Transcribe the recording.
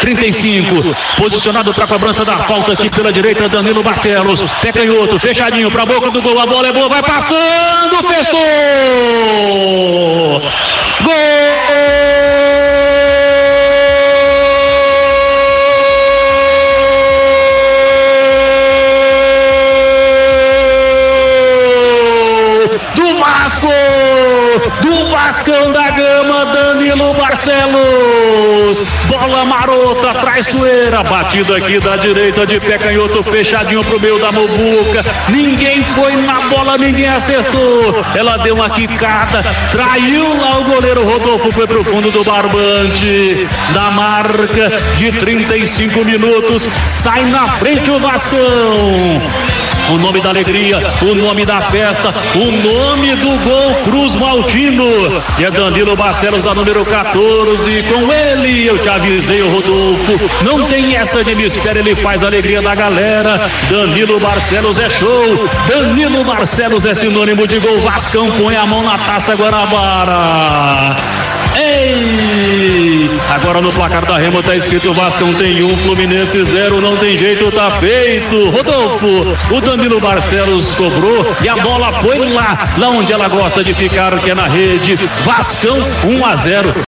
35. Posicionado para a cobrança da falta aqui pela direita, Danilo Barcelos. Pé canhoto, fechadinho para a boca do gol. A bola é boa, vai passando, festou! do Vasco, Vascão da Gama, Danilo Barcelos, bola marota, traiçoeira, batida aqui da direita de pé canhoto, fechadinho pro meio da Mobuca, ninguém foi na bola, ninguém acertou, ela deu uma quicada, traiu lá o goleiro Rodolfo, foi pro fundo do barbante, da marca de 35 minutos, sai na frente o Vascão, o nome da alegria, o nome da festa, o nome do gol Cruz Maltino. É Danilo Barcelos da número 14. Com ele, eu te avisei, o Rodolfo. Não tem essa de ele faz a alegria da galera. Danilo Barcelos é show. Danilo Barcelos é sinônimo de gol. Vascão põe a mão na taça Guanabara. No placar da Remo tá escrito Vascão tem um, Fluminense zero, não tem jeito, tá feito. Rodolfo, o Danilo Barcelos cobrou e a bola foi lá, lá onde ela gosta de ficar, que é na rede. Vascão 1 a 0.